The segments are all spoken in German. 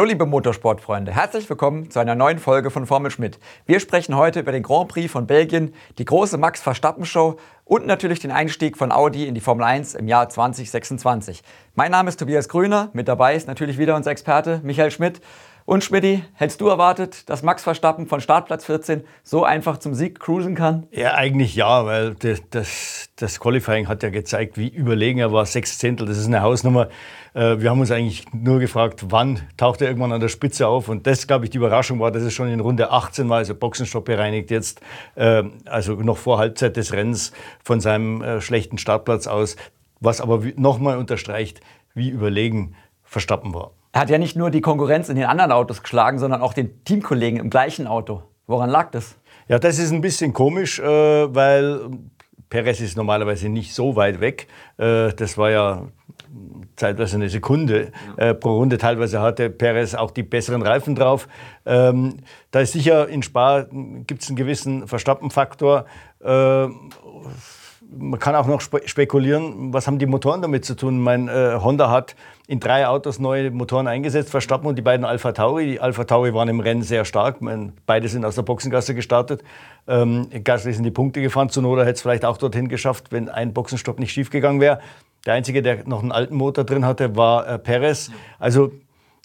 Hallo liebe Motorsportfreunde, herzlich willkommen zu einer neuen Folge von Formel Schmidt. Wir sprechen heute über den Grand Prix von Belgien, die große Max Verstappen Show und natürlich den Einstieg von Audi in die Formel 1 im Jahr 2026. Mein Name ist Tobias Grüner, mit dabei ist natürlich wieder unser Experte Michael Schmidt. Und Schmidti, hättest du erwartet, dass Max Verstappen von Startplatz 14 so einfach zum Sieg cruisen kann? Ja, eigentlich ja, weil das, das, das Qualifying hat ja gezeigt, wie überlegen er war. Sechs Zehntel, das ist eine Hausnummer. Äh, wir haben uns eigentlich nur gefragt, wann taucht er irgendwann an der Spitze auf. Und das, glaube ich, die Überraschung war, dass es schon in Runde 18 war, also Boxenstopp bereinigt jetzt, äh, also noch vor Halbzeit des Rennens von seinem äh, schlechten Startplatz aus. Was aber nochmal unterstreicht, wie überlegen Verstappen war. Er hat ja nicht nur die Konkurrenz in den anderen Autos geschlagen, sondern auch den Teamkollegen im gleichen Auto. Woran lag das? Ja, das ist ein bisschen komisch, äh, weil Perez ist normalerweise nicht so weit weg. Das war ja zeitweise eine Sekunde äh, pro Runde. Teilweise hatte Perez auch die besseren Reifen drauf. Ähm, da ist sicher in Spa gibt es einen gewissen Verstappenfaktor. Äh, man kann auch noch spekulieren, was haben die Motoren damit zu tun. Mein äh, Honda hat in drei Autos neue Motoren eingesetzt, Verstappen und die beiden Alpha Tauri. Die Alpha Tauri waren im Rennen sehr stark. Beide sind aus der Boxengasse gestartet. Ähm, Gasly sind die Punkte gefahren. Zunoda hätte es vielleicht auch dorthin geschafft, wenn ein Boxenstopp nicht schiefgegangen wäre. Der Einzige, der noch einen alten Motor drin hatte, war äh, Perez. Also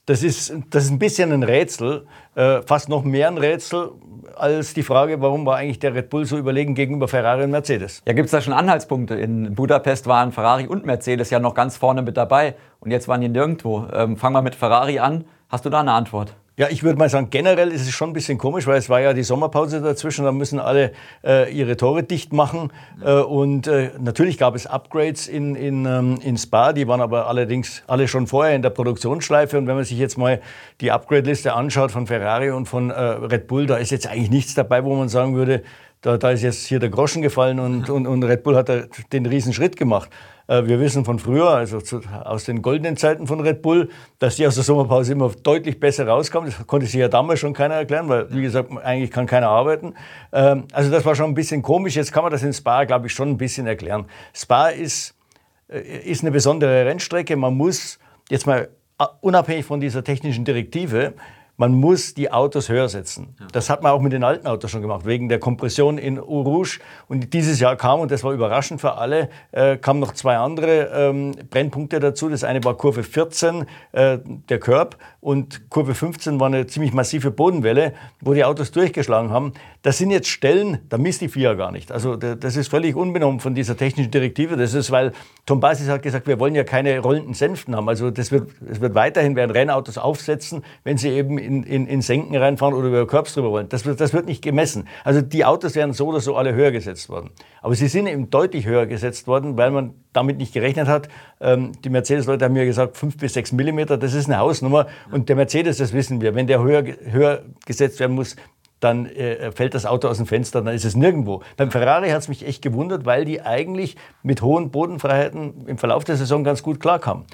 das ist, das ist ein bisschen ein Rätsel, äh, fast noch mehr ein Rätsel als die Frage, warum war eigentlich der Red Bull so überlegen gegenüber Ferrari und Mercedes. Ja, gibt es da schon Anhaltspunkte? In Budapest waren Ferrari und Mercedes ja noch ganz vorne mit dabei und jetzt waren die nirgendwo. Ähm, fangen wir mit Ferrari an. Hast du da eine Antwort? Ja, ich würde mal sagen, generell ist es schon ein bisschen komisch, weil es war ja die Sommerpause dazwischen, da müssen alle äh, ihre Tore dicht machen. Äh, und äh, natürlich gab es Upgrades in, in, ähm, in Spa, die waren aber allerdings alle schon vorher in der Produktionsschleife. Und wenn man sich jetzt mal die Upgrade-Liste anschaut von Ferrari und von äh, Red Bull, da ist jetzt eigentlich nichts dabei, wo man sagen würde, da, da ist jetzt hier der Groschen gefallen und, und, und Red Bull hat den riesen Schritt gemacht. Äh, wir wissen von früher, also aus den goldenen Zeiten von Red Bull, dass die aus der Sommerpause immer deutlich besser rauskamen. Das konnte sich ja damals schon keiner erklären, weil, wie gesagt, eigentlich kann keiner arbeiten. Ähm, also das war schon ein bisschen komisch. Jetzt kann man das in Spa, glaube ich, schon ein bisschen erklären. Spa ist, äh, ist eine besondere Rennstrecke. Man muss jetzt mal äh, unabhängig von dieser technischen Direktive, man muss die Autos höher setzen. Das hat man auch mit den alten Autos schon gemacht, wegen der Kompression in Eau Rouge. Und dieses Jahr kam, und das war überraschend für alle, äh, kamen noch zwei andere ähm, Brennpunkte dazu. Das eine war Kurve 14, äh, der Curb, und Kurve 15 war eine ziemlich massive Bodenwelle, wo die Autos durchgeschlagen haben. Das sind jetzt Stellen, da misst die FIA gar nicht. Also das ist völlig unbenommen von dieser technischen Direktive. Das ist, weil Tom Basis hat gesagt, wir wollen ja keine rollenden Sänften haben. Also das wird, es wird weiterhin, werden Rennautos aufsetzen, wenn sie eben in, in, in Senken reinfahren oder über Curbs drüber wollen. Das wird, das wird nicht gemessen. Also die Autos werden so oder so alle höher gesetzt worden. Aber sie sind eben deutlich höher gesetzt worden, weil man damit nicht gerechnet hat. Ähm, die Mercedes-Leute haben mir gesagt, fünf bis sechs Millimeter, das ist eine Hausnummer. Und der Mercedes, das wissen wir, wenn der höher, höher gesetzt werden muss, dann äh, fällt das Auto aus dem Fenster, dann ist es nirgendwo. Beim Ferrari hat es mich echt gewundert, weil die eigentlich mit hohen Bodenfreiheiten im Verlauf der Saison ganz gut klarkamen.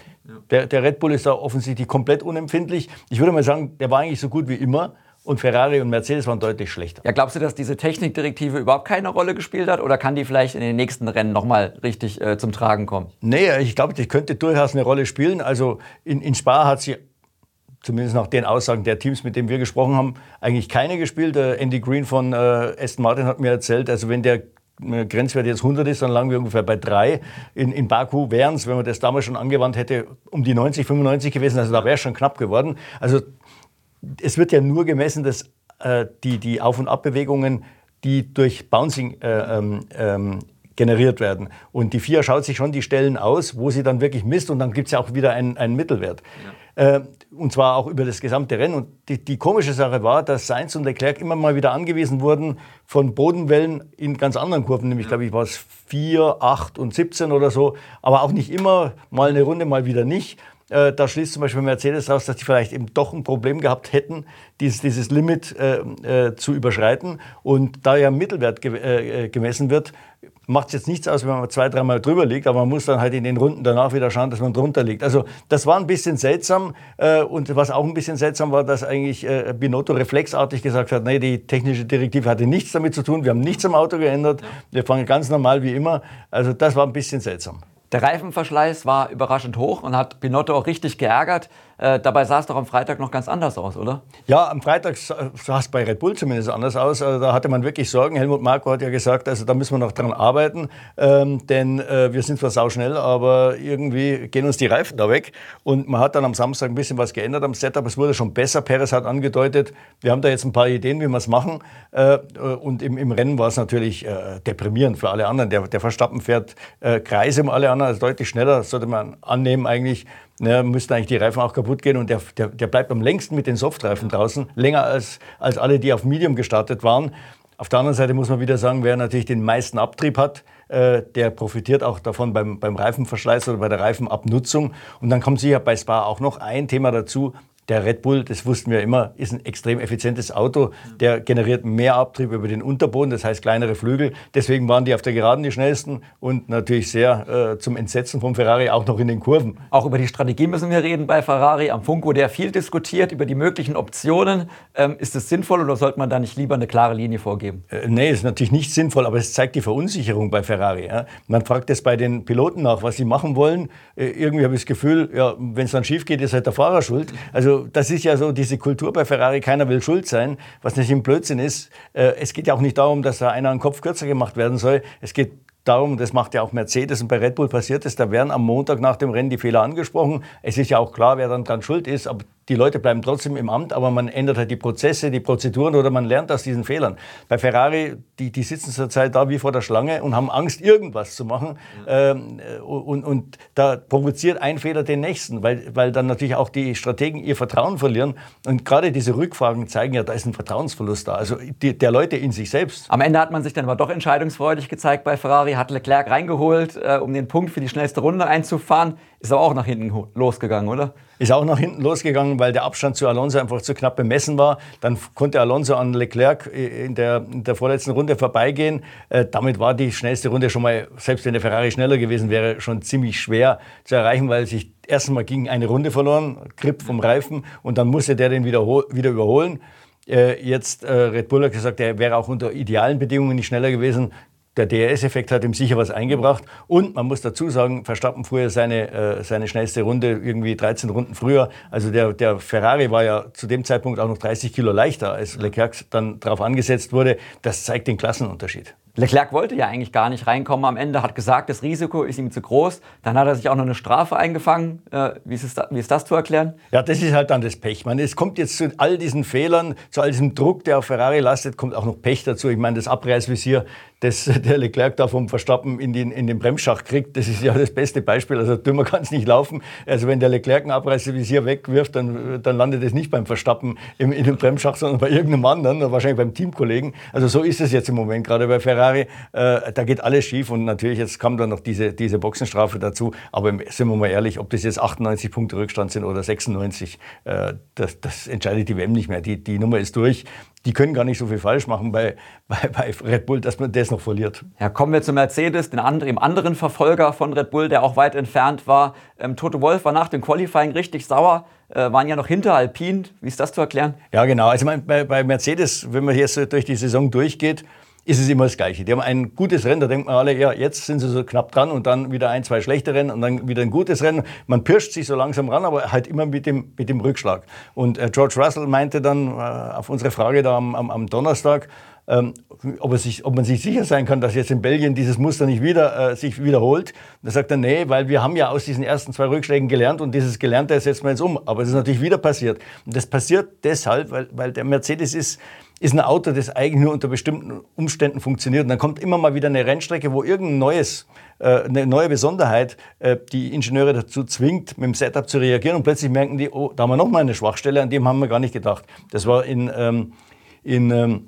Der, der Red Bull ist da offensichtlich komplett unempfindlich. Ich würde mal sagen, der war eigentlich so gut wie immer. Und Ferrari und Mercedes waren deutlich schlechter. Ja, glaubst du, dass diese Technikdirektive überhaupt keine Rolle gespielt hat oder kann die vielleicht in den nächsten Rennen nochmal richtig äh, zum Tragen kommen? Nee, ich glaube, die könnte durchaus eine Rolle spielen. Also in, in Spa hat sie zumindest nach den Aussagen der Teams, mit denen wir gesprochen haben, eigentlich keine gespielt. Äh, Andy Green von äh, Aston Martin hat mir erzählt, also wenn der Grenzwert jetzt 100 ist, dann lagen wir ungefähr bei 3. In, in Baku wären es, wenn man das damals schon angewandt hätte, um die 90, 95 gewesen. Also da wäre es schon knapp geworden. Also es wird ja nur gemessen, dass äh, die, die Auf- und Abbewegungen, die durch Bouncing äh, ähm, ähm, generiert werden. Und die FIA schaut sich schon die Stellen aus, wo sie dann wirklich misst und dann gibt es ja auch wieder einen, einen Mittelwert. Ja. Äh, und zwar auch über das gesamte Rennen. Und die, die, komische Sache war, dass Sainz und Leclerc immer mal wieder angewiesen wurden von Bodenwellen in ganz anderen Kurven, nämlich, glaube ich, war es 4, 8 und 17 oder so, aber auch nicht immer, mal eine Runde, mal wieder nicht. Äh, da schließt zum Beispiel Mercedes raus, dass die vielleicht eben doch ein Problem gehabt hätten, dieses, dieses Limit äh, äh, zu überschreiten. Und da ja Mittelwert ge äh, gemessen wird, macht es jetzt nichts aus, wenn man zwei, dreimal drüber liegt, aber man muss dann halt in den Runden danach wieder schauen, dass man drunter liegt. Also das war ein bisschen seltsam äh, und was auch ein bisschen seltsam war, dass eigentlich äh, Binotto reflexartig gesagt hat, nee, die technische Direktive hatte nichts damit zu tun, wir haben nichts am Auto geändert, wir fangen ganz normal wie immer. Also das war ein bisschen seltsam. Der Reifenverschleiß war überraschend hoch und hat Pinotto auch richtig geärgert. Äh, dabei sah es doch am Freitag noch ganz anders aus, oder? Ja, am Freitag sah es bei Red Bull zumindest anders aus. Also da hatte man wirklich Sorgen. Helmut Marko hat ja gesagt, also da müssen wir noch dran arbeiten, ähm, denn äh, wir sind zwar sauschnell, aber irgendwie gehen uns die Reifen da weg. Und man hat dann am Samstag ein bisschen was geändert am Setup. Es wurde schon besser. Perez hat angedeutet, wir haben da jetzt ein paar Ideen, wie wir es machen. Äh, und im, im, Rennen war es natürlich äh, deprimierend für alle anderen. Der, der Verstappen fährt äh, Kreise um alle anderen, also deutlich schneller, sollte man annehmen eigentlich. Ja, müssten eigentlich die Reifen auch kaputt gehen und der, der, der bleibt am längsten mit den Softreifen draußen, länger als, als alle, die auf Medium gestartet waren. Auf der anderen Seite muss man wieder sagen, wer natürlich den meisten Abtrieb hat, äh, der profitiert auch davon beim, beim Reifenverschleiß oder bei der Reifenabnutzung. Und dann kommt sicher bei Spa auch noch ein Thema dazu, der Red Bull, das wussten wir immer, ist ein extrem effizientes Auto. Der generiert mehr Abtrieb über den Unterboden, das heißt kleinere Flügel. Deswegen waren die auf der Geraden die schnellsten und natürlich sehr äh, zum Entsetzen von Ferrari auch noch in den Kurven. Auch über die Strategie müssen wir reden bei Ferrari. Am Funko, der viel diskutiert über die möglichen Optionen. Ähm, ist es sinnvoll oder sollte man da nicht lieber eine klare Linie vorgeben? Äh, nee, ist natürlich nicht sinnvoll, aber es zeigt die Verunsicherung bei Ferrari. Ja. Man fragt es bei den Piloten nach, was sie machen wollen. Äh, irgendwie habe ich das Gefühl, ja, wenn es dann schief geht, ist halt der Fahrer schuld. Also das ist ja so diese Kultur bei Ferrari, keiner will schuld sein, was nicht ein Blödsinn ist. Äh, es geht ja auch nicht darum, dass da einer einen Kopf kürzer gemacht werden soll. Es geht darum, das macht ja auch Mercedes und bei Red Bull passiert es, da werden am Montag nach dem Rennen die Fehler angesprochen. Es ist ja auch klar, wer dann dran schuld ist, aber die Leute bleiben trotzdem im Amt, aber man ändert halt die Prozesse, die Prozeduren oder man lernt aus diesen Fehlern. Bei Ferrari, die, die sitzen zurzeit da wie vor der Schlange und haben Angst, irgendwas zu machen. Ja. Ähm, und, und da provoziert ein Fehler den nächsten, weil, weil dann natürlich auch die Strategen ihr Vertrauen verlieren. Und gerade diese Rückfragen zeigen ja, da ist ein Vertrauensverlust da, also die, der Leute in sich selbst. Am Ende hat man sich dann aber doch entscheidungsfreudig gezeigt bei Ferrari, hat Leclerc reingeholt, äh, um den Punkt für die schnellste Runde einzufahren. Ist aber auch nach hinten losgegangen, oder? Ist auch nach hinten losgegangen, weil der Abstand zu Alonso einfach zu knapp bemessen war. Dann konnte Alonso an Leclerc in der, in der vorletzten Runde vorbeigehen. Äh, damit war die schnellste Runde schon mal, selbst wenn der Ferrari schneller gewesen wäre, schon ziemlich schwer zu erreichen, weil sich erstmal ging eine Runde verloren, Grip vom Reifen und dann musste der den wieder, wieder überholen. Äh, jetzt äh, Red Bull hat gesagt, er wäre auch unter idealen Bedingungen nicht schneller gewesen der DRS-Effekt hat ihm sicher was eingebracht. Und man muss dazu sagen, Verstappen fuhr ja seine, äh, seine schnellste Runde irgendwie 13 Runden früher. Also der, der Ferrari war ja zu dem Zeitpunkt auch noch 30 Kilo leichter, als Leclerc dann darauf angesetzt wurde. Das zeigt den Klassenunterschied. Leclerc wollte ja eigentlich gar nicht reinkommen am Ende, hat gesagt, das Risiko ist ihm zu groß. Dann hat er sich auch noch eine Strafe eingefangen. Äh, wie, ist da, wie, ist das zu erklären? Ja, das ist halt dann das Pech. Man, es kommt jetzt zu all diesen Fehlern, zu all diesem Druck, der auf Ferrari lastet, kommt auch noch Pech dazu. Ich meine, das Abreißvisier, das der Leclerc da vom Verstappen in den, in den Bremsschacht kriegt, das ist ja das beste Beispiel. Also dümmer kann es nicht laufen. Also wenn der Leclerc ein Abreißvisier wegwirft, dann, dann landet es nicht beim Verstappen im, in dem Bremsschacht, sondern bei irgendeinem anderen, wahrscheinlich beim Teamkollegen. Also so ist es jetzt im Moment gerade bei Ferrari. Äh, da geht alles schief und natürlich jetzt kam dann noch diese, diese Boxenstrafe dazu. Aber sind wir mal ehrlich, ob das jetzt 98 Punkte Rückstand sind oder 96, äh, das, das entscheidet die WM nicht mehr. Die, die Nummer ist durch die können gar nicht so viel falsch machen bei, bei, bei, Red Bull, dass man das noch verliert. Ja, kommen wir zu Mercedes, den anderen, dem anderen Verfolger von Red Bull, der auch weit entfernt war. Ähm, Toto Wolf war nach dem Qualifying richtig sauer, äh, waren ja noch hinter Alpine. Wie ist das zu erklären? Ja, genau. Also bei, bei Mercedes, wenn man jetzt durch die Saison durchgeht, ist es immer das Gleiche. Die haben ein gutes Rennen, da denkt man alle, ja, jetzt sind sie so knapp dran und dann wieder ein, zwei schlechte Rennen und dann wieder ein gutes Rennen. Man pirscht sich so langsam ran, aber halt immer mit dem, mit dem Rückschlag. Und äh, George Russell meinte dann äh, auf unsere Frage da am, am, am Donnerstag, ähm, ob, sich, ob, man sich sicher sein kann, dass jetzt in Belgien dieses Muster nicht wieder äh, sich wiederholt. Und da sagt er, nee, weil wir haben ja aus diesen ersten zwei Rückschlägen gelernt und dieses Gelernte setzen wir jetzt um. Aber es ist natürlich wieder passiert. Und das passiert deshalb, weil, weil der Mercedes ist ist ein Auto, das eigentlich nur unter bestimmten Umständen funktioniert. Und dann kommt immer mal wieder eine Rennstrecke, wo irgendein neues, äh, eine neue Besonderheit äh, die Ingenieure dazu zwingt, mit dem Setup zu reagieren. Und plötzlich merken die, oh, da haben wir noch mal eine Schwachstelle, an dem haben wir gar nicht gedacht. Das war in, ähm, in ähm,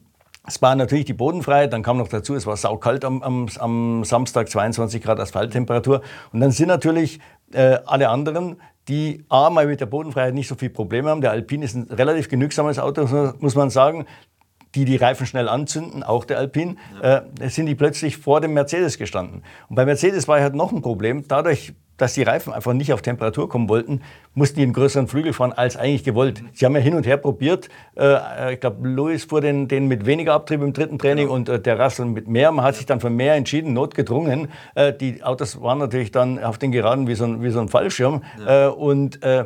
Spa natürlich die Bodenfreiheit, dann kam noch dazu, es war saukalt am, am, am Samstag, 22 Grad Asphalttemperatur. Und dann sind natürlich äh, alle anderen, die A, mal mit der Bodenfreiheit nicht so viel Probleme haben. Der Alpine ist ein relativ genügsames Auto, muss man sagen die die Reifen schnell anzünden, auch der Alpine, äh, sind die plötzlich vor dem Mercedes gestanden. Und bei Mercedes war halt noch ein Problem. Dadurch, dass die Reifen einfach nicht auf Temperatur kommen wollten, mussten die einen größeren Flügel fahren als eigentlich gewollt. Sie haben ja hin und her probiert. Äh, ich glaube, Lewis fuhr den, den mit weniger Abtrieb im dritten Training genau. und äh, der Russell mit mehr. Man hat sich dann für mehr entschieden, notgedrungen. Äh, die Autos waren natürlich dann auf den Geraden wie so ein, wie so ein Fallschirm. Ja. Äh, und äh,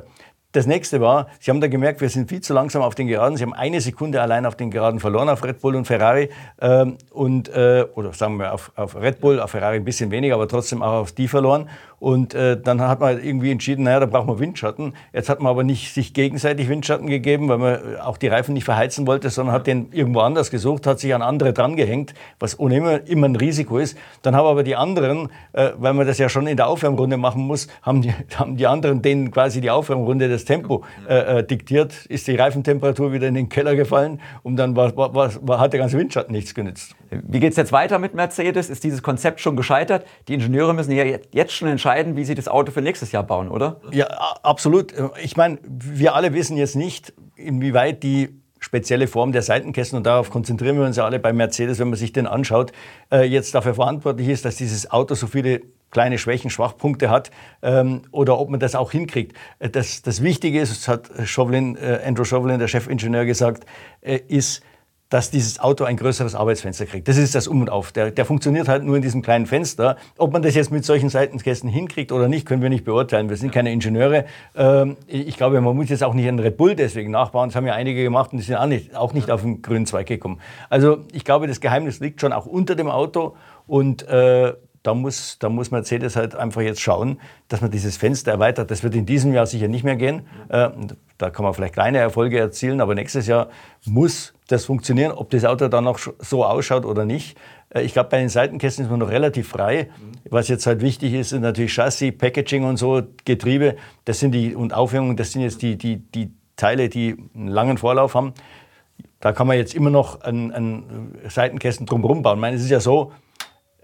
das nächste war, Sie haben da gemerkt, wir sind viel zu langsam auf den Geraden. Sie haben eine Sekunde allein auf den Geraden verloren, auf Red Bull und Ferrari. Ähm, und, äh, oder sagen wir auf, auf Red Bull, auf Ferrari ein bisschen weniger, aber trotzdem auch auf die verloren. Und äh, dann hat man irgendwie entschieden, naja, da braucht man Windschatten. Jetzt hat man aber nicht sich gegenseitig Windschatten gegeben, weil man auch die Reifen nicht verheizen wollte, sondern hat den irgendwo anders gesucht, hat sich an andere drangehängt, was ohnehin immer, immer ein Risiko ist. Dann haben aber die anderen, äh, weil man das ja schon in der Aufwärmrunde machen muss, haben die, haben die anderen denen quasi die Aufwärmrunde das Tempo äh, äh, diktiert, ist die Reifentemperatur wieder in den Keller gefallen und dann war, war, war, hat der ganze Windschatten nichts genützt. Wie geht es jetzt weiter mit Mercedes? Ist dieses Konzept schon gescheitert? Die Ingenieure müssen ja jetzt schon entscheiden, wie sie das Auto für nächstes Jahr bauen, oder? Ja, absolut. Ich meine, wir alle wissen jetzt nicht, inwieweit die spezielle Form der Seitenkästen, und darauf konzentrieren wir uns ja alle bei Mercedes, wenn man sich den anschaut, äh, jetzt dafür verantwortlich ist, dass dieses Auto so viele kleine Schwächen, Schwachpunkte hat ähm, oder ob man das auch hinkriegt. Äh, das, das Wichtige ist, das hat Chauvelin, äh, Andrew Chauvelin, der Chefingenieur, gesagt, ist, dass dieses Auto ein größeres Arbeitsfenster kriegt. Das ist das Um und Auf. Der, der, funktioniert halt nur in diesem kleinen Fenster. Ob man das jetzt mit solchen Seitenkästen hinkriegt oder nicht, können wir nicht beurteilen. Wir sind keine Ingenieure. Ähm, ich glaube, man muss jetzt auch nicht einen Red Bull deswegen nachbauen. Das haben ja einige gemacht und die sind auch nicht, auch nicht auf den grünen Zweig gekommen. Also ich glaube, das Geheimnis liegt schon auch unter dem Auto und äh, da muss, da muss Mercedes halt einfach jetzt schauen, dass man dieses Fenster erweitert. Das wird in diesem Jahr sicher nicht mehr gehen. Äh, da kann man vielleicht kleine Erfolge erzielen, aber nächstes Jahr muss das funktionieren, ob das Auto dann noch so ausschaut oder nicht. Äh, ich glaube, bei den Seitenkästen ist man noch relativ frei. Was jetzt halt wichtig ist, sind natürlich Chassis, Packaging und so, Getriebe, das sind die, und Aufhängungen, das sind jetzt die, die, die Teile, die einen langen Vorlauf haben. Da kann man jetzt immer noch einen, einen Seitenkästen drumherum bauen. Ich meine, es ist ja so,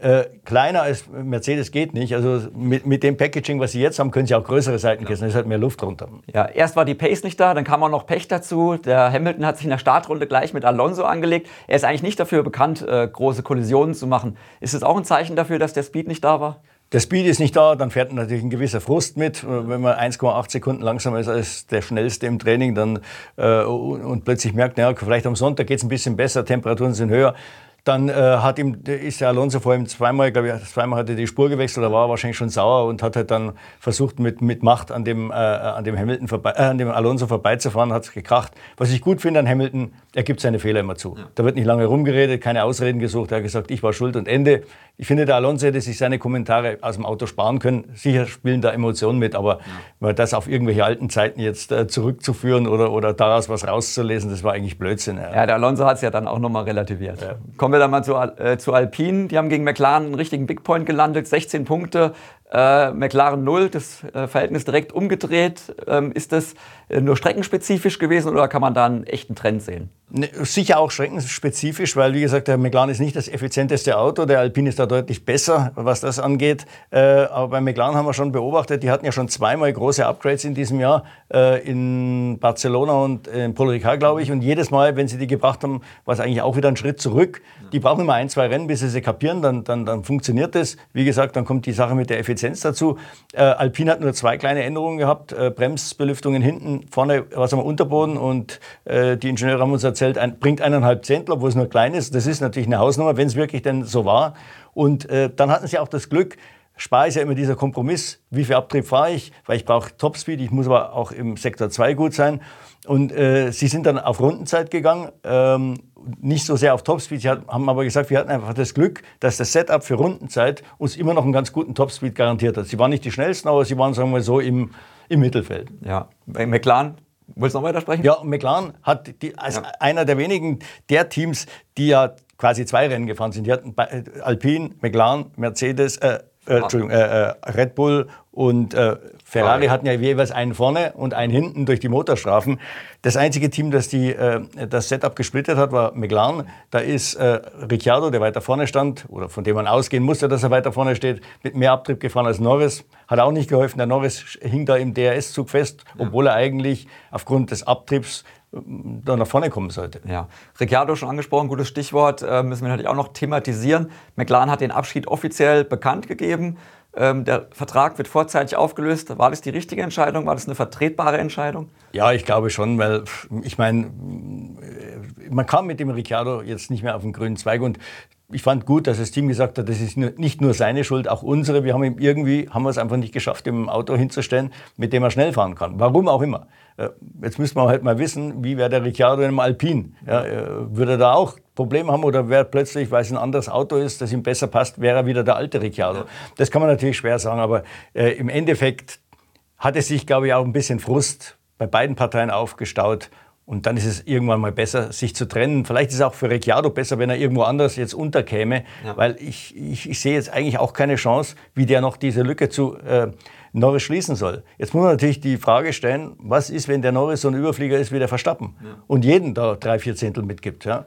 äh, kleiner als Mercedes geht nicht. Also mit, mit dem Packaging, was Sie jetzt haben, können Sie auch größere Seitenkästen. Ja. ist halt mehr Luft drunter. Ja, erst war die Pace nicht da, dann kam auch noch Pech dazu. Der Hamilton hat sich in der Startrunde gleich mit Alonso angelegt. Er ist eigentlich nicht dafür bekannt, äh, große Kollisionen zu machen. Ist es auch ein Zeichen dafür, dass der Speed nicht da war? Der Speed ist nicht da, dann fährt natürlich ein gewisser Frust mit. Wenn man 1,8 Sekunden langsamer ist als der schnellste im Training dann, äh, und, und, plötzlich merkt, naja, vielleicht am Sonntag geht es ein bisschen besser, Temperaturen sind höher, dann äh, hat ihm, ist der Alonso vor ihm zweimal, glaube ich, zweimal hat er die Spur gewechselt, da war er wahrscheinlich schon sauer und hat halt dann versucht, mit, mit Macht an dem, äh, an dem Hamilton vorbei, äh, an dem Alonso vorbeizufahren, hat es gekracht. Was ich gut finde an Hamilton, er gibt seine Fehler immer zu. Ja. Da wird nicht lange rumgeredet, keine Ausreden gesucht, er hat gesagt, ich war schuld und Ende. Ich finde, der Alonso hätte sich seine Kommentare aus dem Auto sparen können. Sicher spielen da Emotionen mit, aber ja. das auf irgendwelche alten Zeiten jetzt äh, zurückzuführen oder, oder daraus was rauszulesen, das war eigentlich Blödsinn. Ja, ja der Alonso hat es ja dann auch nochmal relativiert. Ja. Kommen wir dann mal zu, äh, zu Alpine. Die haben gegen McLaren einen richtigen Big Point gelandet, 16 Punkte. Äh, McLaren 0, das äh, Verhältnis direkt umgedreht. Ähm, ist das äh, nur streckenspezifisch gewesen oder kann man da einen echten Trend sehen? Ne, sicher auch streckenspezifisch, weil wie gesagt, der McLaren ist nicht das effizienteste Auto, der Alpine ist da deutlich besser, was das angeht. Äh, aber bei McLaren haben wir schon beobachtet, die hatten ja schon zweimal große Upgrades in diesem Jahr, äh, in Barcelona und in Paul Ricard, glaube ich. Und jedes Mal, wenn sie die gebracht haben, war es eigentlich auch wieder ein Schritt zurück. Die brauchen immer ein, zwei Rennen, bis sie sie kapieren, dann, dann, dann funktioniert das. Wie gesagt, dann kommt die Sache mit der Effizienz dazu. Äh, Alpine hat nur zwei kleine Änderungen gehabt, Bremsbelüftungen hinten, vorne was am Unterboden und die Ingenieure haben uns erzählt, erzählt, ein, bringt eineinhalb Zentler, wo es nur klein ist. Das ist natürlich eine Hausnummer, wenn es wirklich denn so war. Und äh, dann hatten sie auch das Glück, Spar ist ja immer dieser Kompromiss, wie viel Abtrieb fahre ich, weil ich brauche Topspeed, ich muss aber auch im Sektor 2 gut sein. Und äh, sie sind dann auf Rundenzeit gegangen, ähm, nicht so sehr auf Topspeed. Sie haben aber gesagt, wir hatten einfach das Glück, dass das Setup für Rundenzeit uns immer noch einen ganz guten Topspeed garantiert hat. Sie waren nicht die schnellsten, aber sie waren, sagen wir so, im, im Mittelfeld. Ja, McLaren Wolltest du noch weitersprechen? Ja, McLaren hat die, als ja. einer der wenigen der Teams, die ja quasi zwei Rennen gefahren sind. Die hatten Alpine, McLaren, Mercedes, äh, äh, Entschuldigung, äh, äh, Red Bull und äh, Ferrari hatten ja jeweils einen vorne und einen hinten durch die Motorstrafen. Das einzige Team, das die, äh, das Setup gesplittet hat, war McLaren. Da ist äh, Ricciardo, der weiter vorne stand, oder von dem man ausgehen musste, dass er weiter vorne steht, mit mehr Abtrieb gefahren als Norris. Hat auch nicht geholfen. Der Norris hing da im DRS-Zug fest, obwohl er eigentlich aufgrund des Abtriebs da nach vorne kommen sollte. Ja, Ricciardo schon angesprochen, gutes Stichwort, äh, müssen wir natürlich auch noch thematisieren. McLaren hat den Abschied offiziell bekannt gegeben. Ähm, der Vertrag wird vorzeitig aufgelöst. War das die richtige Entscheidung? War das eine vertretbare Entscheidung? Ja, ich glaube schon, weil ich meine, man kam mit dem Ricciardo jetzt nicht mehr auf den grünen Zweig und ich fand gut, dass das Team gesagt hat, das ist nicht nur seine Schuld, auch unsere. Wir haben ihm irgendwie, haben wir es einfach nicht geschafft, ihm ein Auto hinzustellen, mit dem er schnell fahren kann. Warum auch immer. Äh, jetzt müsste man halt mal wissen, wie wäre der Ricciardo in einem Alpin? Ja, äh, würde er da auch Probleme haben oder wäre plötzlich, weil es ein anderes Auto ist, das ihm besser passt, wäre er wieder der alte Ricciardo? Das kann man natürlich schwer sagen, aber äh, im Endeffekt hat es sich, glaube ich, auch ein bisschen Frust bei beiden Parteien aufgestaut. Und dann ist es irgendwann mal besser, sich zu trennen. Vielleicht ist es auch für Ricciardo besser, wenn er irgendwo anders jetzt unterkäme, ja. weil ich, ich, ich, sehe jetzt eigentlich auch keine Chance, wie der noch diese Lücke zu äh, Norris schließen soll. Jetzt muss man natürlich die Frage stellen, was ist, wenn der Norris so ein Überflieger ist wie der Verstappen ja. und jeden da drei, vier Zehntel mitgibt. Ja?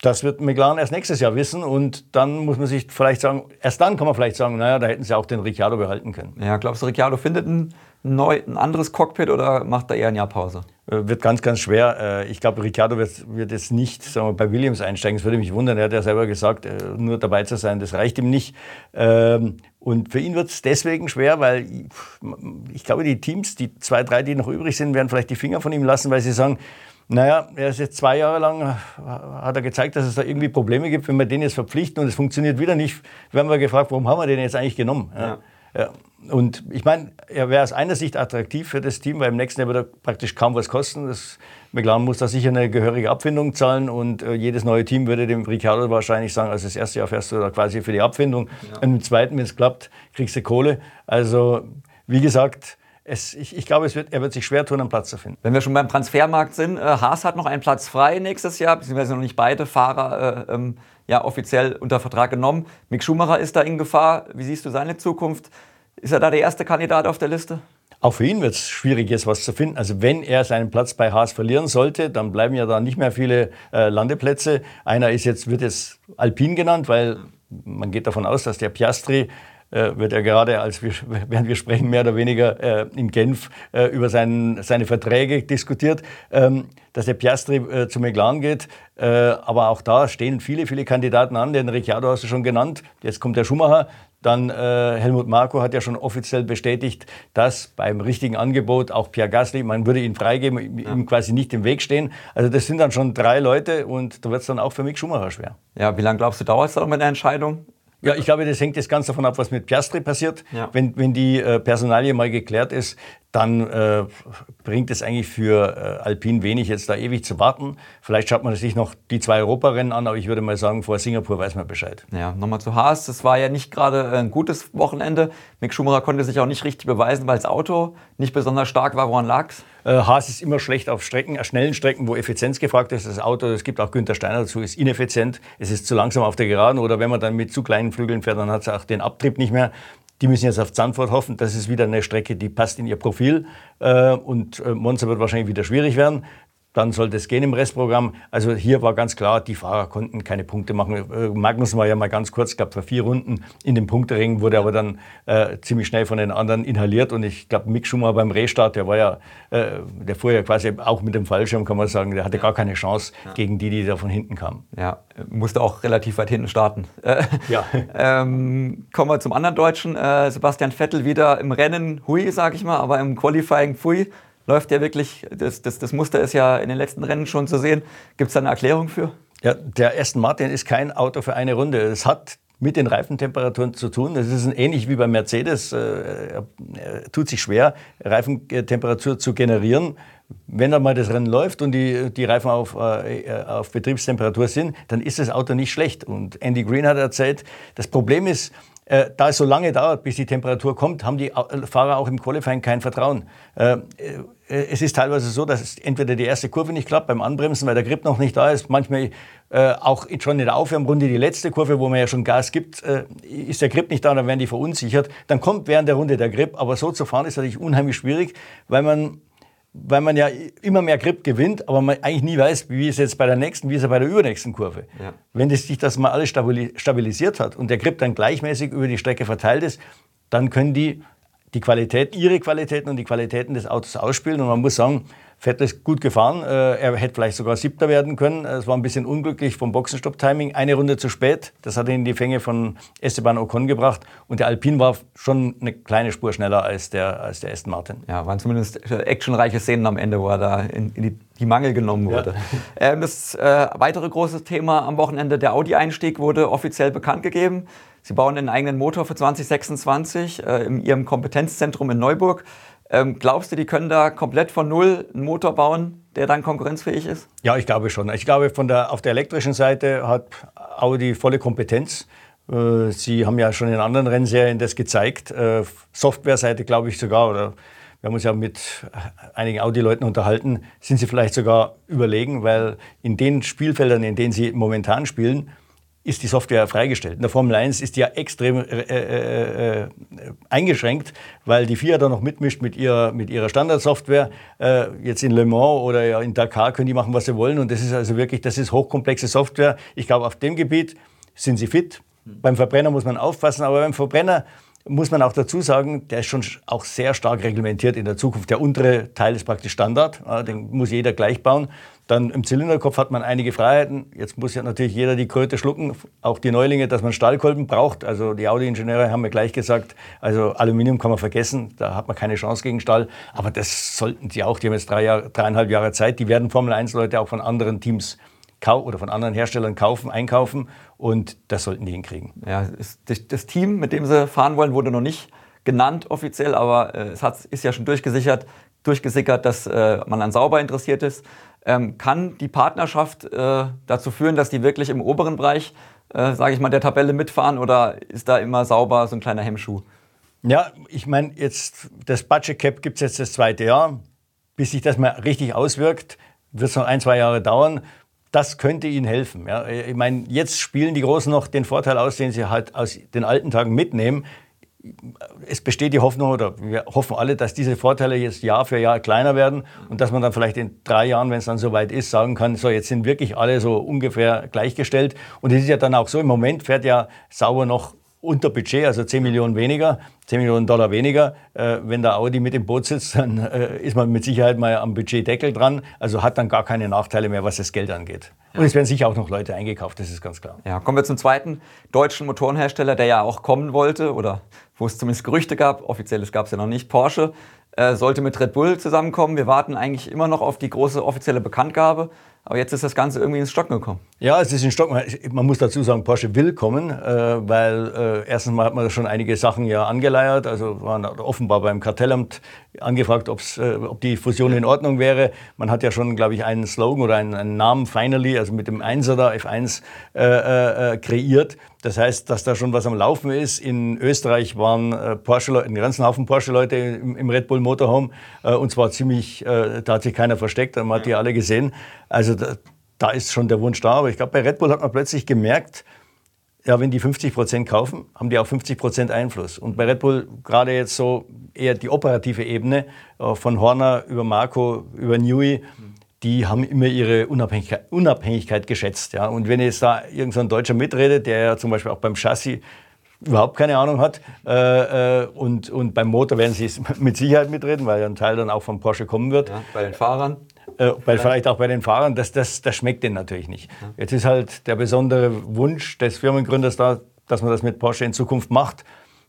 Das wird McLaren erst nächstes Jahr wissen und dann muss man sich vielleicht sagen, erst dann kann man vielleicht sagen, naja, da hätten sie auch den Ricciardo behalten können. Ja, glaubst du, Ricciardo findet ein, neu, ein anderes Cockpit oder macht er eher ein Jahr Pause? Äh, wird ganz, ganz schwer. Äh, ich glaube, Ricciardo wird, wird jetzt nicht sagen wir, bei Williams einsteigen. Das würde mich wundern. Er hat ja selber gesagt, äh, nur dabei zu sein, das reicht ihm nicht. Ähm, und für ihn wird es deswegen schwer, weil ich glaube, die Teams, die zwei, drei, die noch übrig sind, werden vielleicht die Finger von ihm lassen, weil sie sagen, naja, er ist jetzt zwei Jahre lang, hat er gezeigt, dass es da irgendwie Probleme gibt. Wenn wir den jetzt verpflichten und es funktioniert wieder nicht, werden wir gefragt, warum haben wir den jetzt eigentlich genommen? Ja. Ja. Und ich meine, er wäre aus einer Sicht attraktiv für das Team, weil im nächsten Jahr wird er praktisch kaum was kosten. Das McLaren muss da sicher eine gehörige Abfindung zahlen und äh, jedes neue Team würde dem Ricciardo wahrscheinlich sagen, also das erste Jahr fährst du da quasi für die Abfindung ja. und im zweiten, wenn es klappt, kriegst du Kohle. Also wie gesagt, es, ich, ich, glaube, wird, er wird sich schwer tun, einen Platz zu finden. Wenn wir schon beim Transfermarkt sind, äh, Haas hat noch einen Platz frei nächstes Jahr, beziehungsweise noch nicht beide Fahrer äh, ähm, ja, offiziell unter Vertrag genommen. Mick Schumacher ist da in Gefahr. Wie siehst du seine Zukunft? Ist er da der erste Kandidat auf der Liste? Auch für ihn wird es schwierig, jetzt was zu finden. Also wenn er seinen Platz bei Haas verlieren sollte, dann bleiben ja da nicht mehr viele äh, Landeplätze. Einer ist jetzt, wird jetzt Alpin genannt, weil man geht davon aus, dass der Piastri äh, wird er gerade, als wir, während wir sprechen, mehr oder weniger äh, in Genf äh, über seinen, seine Verträge diskutiert, ähm, dass der Piastri äh, zu McLaren geht. Äh, aber auch da stehen viele, viele Kandidaten an. Den Ricciardo hast du schon genannt. Jetzt kommt der Schumacher. Dann äh, Helmut Marko hat ja schon offiziell bestätigt, dass beim richtigen Angebot auch Pierre Gasly, man würde ihn freigeben, ja. ihm quasi nicht im Weg stehen. Also das sind dann schon drei Leute und da wird es dann auch für Mick Schumacher schwer. Ja, wie lange glaubst du, dauert es dann mit der Entscheidung? Ja, ich glaube, das hängt jetzt ganz davon ab, was mit Piastri passiert. Ja. Wenn, wenn die äh, Personalie mal geklärt ist, dann äh, bringt es eigentlich für äh, Alpine wenig, jetzt da ewig zu warten. Vielleicht schaut man sich noch die zwei Europarennen an, aber ich würde mal sagen, vor Singapur weiß man Bescheid. Ja, nochmal zu Haas. Das war ja nicht gerade ein gutes Wochenende. Mick Schumacher konnte sich auch nicht richtig beweisen, weil das Auto nicht besonders stark war. Woran lag es? Äh, Haas ist immer schlecht auf Strecken, äh, schnellen Strecken, wo Effizienz gefragt ist. Das Auto, es gibt auch Günther Steiner dazu, ist ineffizient. Es ist zu langsam auf der Geraden oder wenn man dann mit zu kleinen Flügeln fährt, dann hat es auch den Abtrieb nicht mehr. Die müssen jetzt auf Zandvoort hoffen. Das ist wieder eine Strecke, die passt in ihr Profil. Äh, und äh, Monza wird wahrscheinlich wieder schwierig werden dann sollte es gehen im Restprogramm. Also hier war ganz klar, die Fahrer konnten keine Punkte machen. Äh, Magnus war ja mal ganz kurz, gab für vier Runden in dem Punktering, wurde aber dann äh, ziemlich schnell von den anderen inhaliert. Und ich glaube, Mick Schumacher beim Restart, der war ja, äh, der fuhr ja quasi auch mit dem Fallschirm, kann man sagen, der hatte gar keine Chance ja. gegen die, die da von hinten kamen. Ja, musste auch relativ weit hinten starten. ja. ähm, kommen wir zum anderen Deutschen. Äh, Sebastian Vettel wieder im Rennen, hui, sag ich mal, aber im Qualifying, pfui läuft ja wirklich, das, das, das Muster ist ja in den letzten Rennen schon zu sehen. Gibt es da eine Erklärung für? Ja, der Aston Martin ist kein Auto für eine Runde. Es hat mit den Reifentemperaturen zu tun. Das ist ähnlich wie bei Mercedes. Äh, er tut sich schwer, Reifentemperatur zu generieren. Wenn dann mal das Rennen läuft und die, die Reifen auf, äh, auf Betriebstemperatur sind, dann ist das Auto nicht schlecht. Und Andy Green hat erzählt, das Problem ist, äh, da es so lange dauert, bis die Temperatur kommt, haben die äh, Fahrer auch im Qualifying kein Vertrauen. Äh, es ist teilweise so, dass entweder die erste Kurve nicht klappt beim Anbremsen, weil der Grip noch nicht da ist. Manchmal auch schon in der Aufwärmrunde die letzte Kurve, wo man ja schon Gas gibt, ist der Grip nicht da, dann werden die verunsichert. Dann kommt während der Runde der Grip, aber so zu fahren ist natürlich unheimlich schwierig, weil man weil man ja immer mehr Grip gewinnt, aber man eigentlich nie weiß, wie ist jetzt bei der nächsten, wie ist er bei der übernächsten Kurve. Ja. Wenn das, sich das mal alles stabilisiert hat und der Grip dann gleichmäßig über die Strecke verteilt ist, dann können die die Qualität, ihre Qualitäten und die Qualitäten des Autos ausspielen. Und man muss sagen, Vettel ist gut gefahren. Äh, er hätte vielleicht sogar Siebter werden können. Es war ein bisschen unglücklich vom Boxenstopp-Timing. Eine Runde zu spät. Das hat ihn in die Fänge von Esteban Ocon gebracht. Und der Alpine war schon eine kleine Spur schneller als der, als der Aston Martin. Ja, waren zumindest actionreiche Szenen am Ende, wo er da in, in die, die, Mangel genommen wurde. Ja. Ähm, das äh, weitere große Thema am Wochenende, der Audi-Einstieg, wurde offiziell bekannt gegeben. Sie bauen einen eigenen Motor für 2026 äh, in ihrem Kompetenzzentrum in Neuburg. Ähm, glaubst du, die können da komplett von Null einen Motor bauen, der dann konkurrenzfähig ist? Ja, ich glaube schon. Ich glaube, von der, auf der elektrischen Seite hat Audi volle Kompetenz. Äh, sie haben ja schon in anderen Rennserien das gezeigt. Äh, Softwareseite glaube ich sogar, oder wir haben uns ja mit einigen Audi-Leuten unterhalten, sind sie vielleicht sogar überlegen, weil in den Spielfeldern, in denen sie momentan spielen, ist die Software freigestellt. In der Formel 1 ist die ja extrem äh, äh, äh, eingeschränkt, weil die FIA da noch mitmischt mit ihrer, mit ihrer Standardsoftware. Äh, jetzt in Le Mans oder ja in Dakar können die machen, was sie wollen. Und das ist also wirklich, das ist hochkomplexe Software. Ich glaube, auf dem Gebiet sind sie fit. Beim Verbrenner muss man aufpassen, aber beim Verbrenner muss man auch dazu sagen, der ist schon auch sehr stark reglementiert in der Zukunft. Der untere Teil ist praktisch Standard, den muss jeder gleich bauen. Dann im Zylinderkopf hat man einige Freiheiten. Jetzt muss ja natürlich jeder die Kröte schlucken, auch die Neulinge, dass man Stahlkolben braucht. Also die Audi-Ingenieure haben mir gleich gesagt, also Aluminium kann man vergessen, da hat man keine Chance gegen Stahl. Aber das sollten sie auch. Die haben jetzt drei Jahre, dreieinhalb Jahre Zeit. Die werden Formel-1-Leute auch von anderen Teams oder von anderen Herstellern kaufen, einkaufen und das sollten die hinkriegen. Ja, das Team, mit dem sie fahren wollen, wurde noch nicht genannt offiziell, aber äh, es hat, ist ja schon durchgesichert, durchgesickert, dass äh, man an Sauber interessiert ist. Ähm, kann die Partnerschaft äh, dazu führen, dass die wirklich im oberen Bereich, sage ich mal, der Tabelle mitfahren oder ist da immer sauber so ein kleiner Hemmschuh? Ja, ich meine, jetzt das Budget Cap gibt es jetzt das zweite Jahr. Bis sich das mal richtig auswirkt, wird es noch ein, zwei Jahre dauern das könnte ihnen helfen. Ja. Ich meine, jetzt spielen die Großen noch den Vorteil aus, den sie halt aus den alten Tagen mitnehmen. Es besteht die Hoffnung, oder wir hoffen alle, dass diese Vorteile jetzt Jahr für Jahr kleiner werden und dass man dann vielleicht in drei Jahren, wenn es dann soweit ist, sagen kann, so jetzt sind wirklich alle so ungefähr gleichgestellt. Und es ist ja dann auch so, im Moment fährt ja Sauber noch unter Budget, also 10 Millionen weniger, 10 Millionen Dollar weniger. Äh, wenn der Audi mit im Boot sitzt, dann äh, ist man mit Sicherheit mal am Budgetdeckel dran, also hat dann gar keine Nachteile mehr, was das Geld angeht. Ja. Und es werden sicher auch noch Leute eingekauft, das ist ganz klar. Ja, kommen wir zum zweiten deutschen Motorenhersteller, der ja auch kommen wollte oder wo es zumindest Gerüchte gab, offizielles gab es ja noch nicht, Porsche äh, sollte mit Red Bull zusammenkommen. Wir warten eigentlich immer noch auf die große offizielle Bekanntgabe. Aber jetzt ist das Ganze irgendwie ins Stocken gekommen. Ja, es ist in Stocken. Man muss dazu sagen, Porsche will kommen, äh, weil äh, erstens mal hat man schon einige Sachen ja angeleiert. Also waren offenbar beim Kartellamt angefragt, äh, ob die Fusion in Ordnung wäre. Man hat ja schon, glaube ich, einen Slogan oder einen, einen Namen Finally, also mit dem Einser da, F1, äh, äh, äh, kreiert. Das heißt, dass da schon was am Laufen ist. In Österreich waren Porsche, ein ganzen Haufen Porsche-Leute im, im, Red Bull Motorhome und zwar ziemlich, da hat sich keiner versteckt, man hat die alle gesehen. Also da, da ist schon der Wunsch da. Aber ich glaube, bei Red Bull hat man plötzlich gemerkt, ja, wenn die 50 Prozent kaufen, haben die auch 50 Prozent Einfluss. Und bei Red Bull gerade jetzt so eher die operative Ebene, äh, von Horner über Marco, über Newey, die haben immer ihre Unabhängigkeit, Unabhängigkeit geschätzt. Ja. Und wenn jetzt da irgendein so Deutscher mitredet, der ja zum Beispiel auch beim Chassis überhaupt keine Ahnung hat. Äh, äh, und, und beim Motor werden sie mit Sicherheit mitreden, weil ein Teil dann auch von Porsche kommen wird. Ja, bei den Fahrern? Äh, bei, vielleicht auch bei den Fahrern, das, das, das schmeckt denen natürlich nicht. Ja. Jetzt ist halt der besondere Wunsch des Firmengründers da, dass man das mit Porsche in Zukunft macht.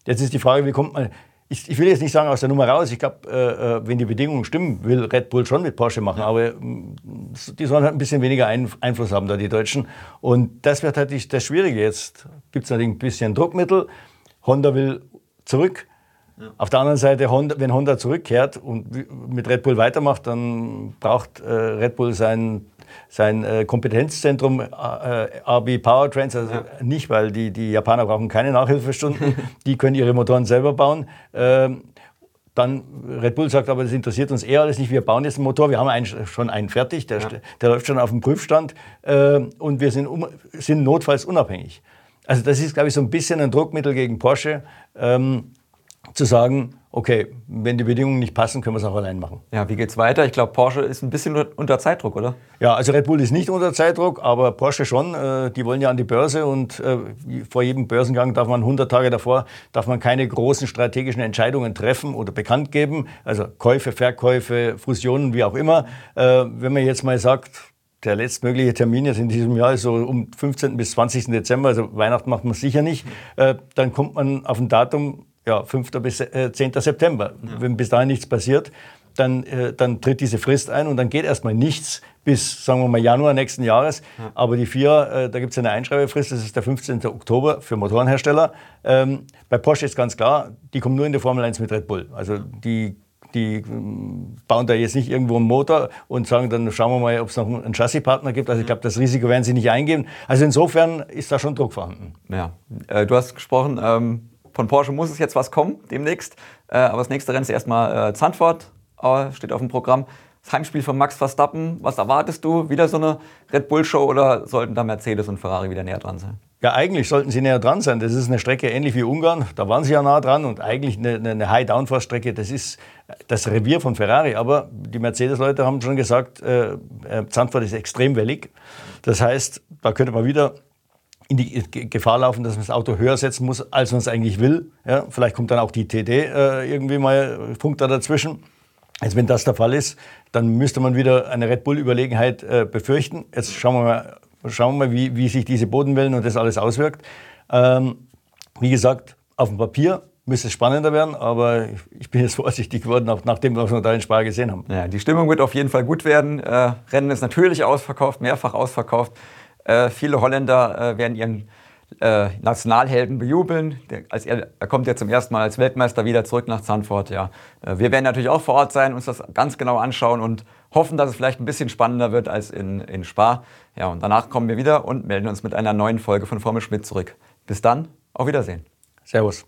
Jetzt ist die Frage, wie kommt man, ich, ich, will jetzt nicht sagen aus der Nummer raus. Ich glaube, äh, äh, wenn die Bedingungen stimmen, will Red Bull schon mit Porsche machen. Aber mm, die sollen halt ein bisschen weniger ein, Einfluss haben, da die Deutschen. Und das wird halt das Schwierige. Jetzt gibt es natürlich ein bisschen Druckmittel. Honda will zurück. Ja. Auf der anderen Seite, Honda, wenn Honda zurückkehrt und mit Red Bull weitermacht, dann braucht äh, Red Bull sein sein äh, Kompetenzzentrum äh, RB Powertrains, also ja. nicht, weil die, die Japaner brauchen keine Nachhilfestunden, die können ihre Motoren selber bauen. Ähm, dann Red Bull sagt aber, das interessiert uns eher alles nicht. Wir bauen jetzt einen Motor. Wir haben einen, schon einen fertig, der, ja. der läuft schon auf dem Prüfstand äh, und wir sind, sind notfalls unabhängig. Also das ist, glaube ich, so ein bisschen ein Druckmittel gegen Porsche, ähm, zu sagen, okay, wenn die Bedingungen nicht passen, können wir es auch allein machen. Ja, wie geht's weiter? Ich glaube, Porsche ist ein bisschen unter Zeitdruck, oder? Ja, also Red Bull ist nicht unter Zeitdruck, aber Porsche schon. Äh, die wollen ja an die Börse und äh, vor jedem Börsengang darf man 100 Tage davor, darf man keine großen strategischen Entscheidungen treffen oder bekannt geben. Also Käufe, Verkäufe, Fusionen, wie auch immer. Äh, wenn man jetzt mal sagt, der letztmögliche Termin jetzt in diesem Jahr ist so um 15. bis 20. Dezember, also Weihnachten macht man sicher nicht, dann kommt man auf ein Datum, ja, 5. bis 10. September. Ja. Wenn bis dahin nichts passiert, dann, äh, dann tritt diese Frist ein und dann geht erstmal nichts bis, sagen wir mal, Januar nächsten Jahres. Ja. Aber die vier, äh, da gibt es eine Einschreibefrist, das ist der 15. Oktober für Motorenhersteller. Ähm, bei Porsche ist ganz klar, die kommen nur in die Formel 1 mit Red Bull. Also die die ähm, bauen da jetzt nicht irgendwo einen Motor und sagen, dann schauen wir mal, ob es noch einen Chassispartner gibt. Also ich glaube, das Risiko werden sie nicht eingehen. Also insofern ist da schon Druck vorhanden. Ja, äh, du hast gesprochen, ähm, von Porsche muss es jetzt was kommen demnächst. Äh, aber das nächste Rennen ist erstmal äh, Zandvoort, äh, steht auf dem Programm. Das Heimspiel von Max Verstappen, was erwartest du? Wieder so eine Red Bull-Show oder sollten da Mercedes und Ferrari wieder näher dran sein? Ja, eigentlich sollten sie näher dran sein. Das ist eine Strecke ähnlich wie Ungarn. Da waren sie ja nah dran und eigentlich eine, eine High-Downforce-Strecke. Das ist das Revier von Ferrari. Aber die Mercedes-Leute haben schon gesagt, äh, äh Zandvoort ist extrem wellig. Das heißt, da könnte man wieder in die Gefahr laufen, dass man das Auto höher setzen muss, als man es eigentlich will. Ja, vielleicht kommt dann auch die TD äh, irgendwie mal Punkt da dazwischen. Also wenn das der Fall ist, dann müsste man wieder eine Red Bull-Überlegenheit äh, befürchten. Jetzt schauen wir mal, schauen wir mal wie, wie sich diese Bodenwellen und das alles auswirkt. Ähm, wie gesagt, auf dem Papier müsste es spannender werden, aber ich bin jetzt vorsichtig geworden, auch nach dem, was wir da in Spa gesehen haben. Ja, die Stimmung wird auf jeden Fall gut werden. Äh, Rennen ist natürlich ausverkauft, mehrfach ausverkauft. Äh, viele Holländer äh, werden ihren äh, Nationalhelden bejubeln. Der, als er, er, kommt ja zum ersten Mal als Weltmeister wieder zurück nach Zandvoort. Ja. Äh, wir werden natürlich auch vor Ort sein, uns das ganz genau anschauen und hoffen, dass es vielleicht ein bisschen spannender wird als in, in Spa. Ja, und danach kommen wir wieder und melden uns mit einer neuen Folge von Formel Schmidt zurück. Bis dann, auf Wiedersehen. Servus.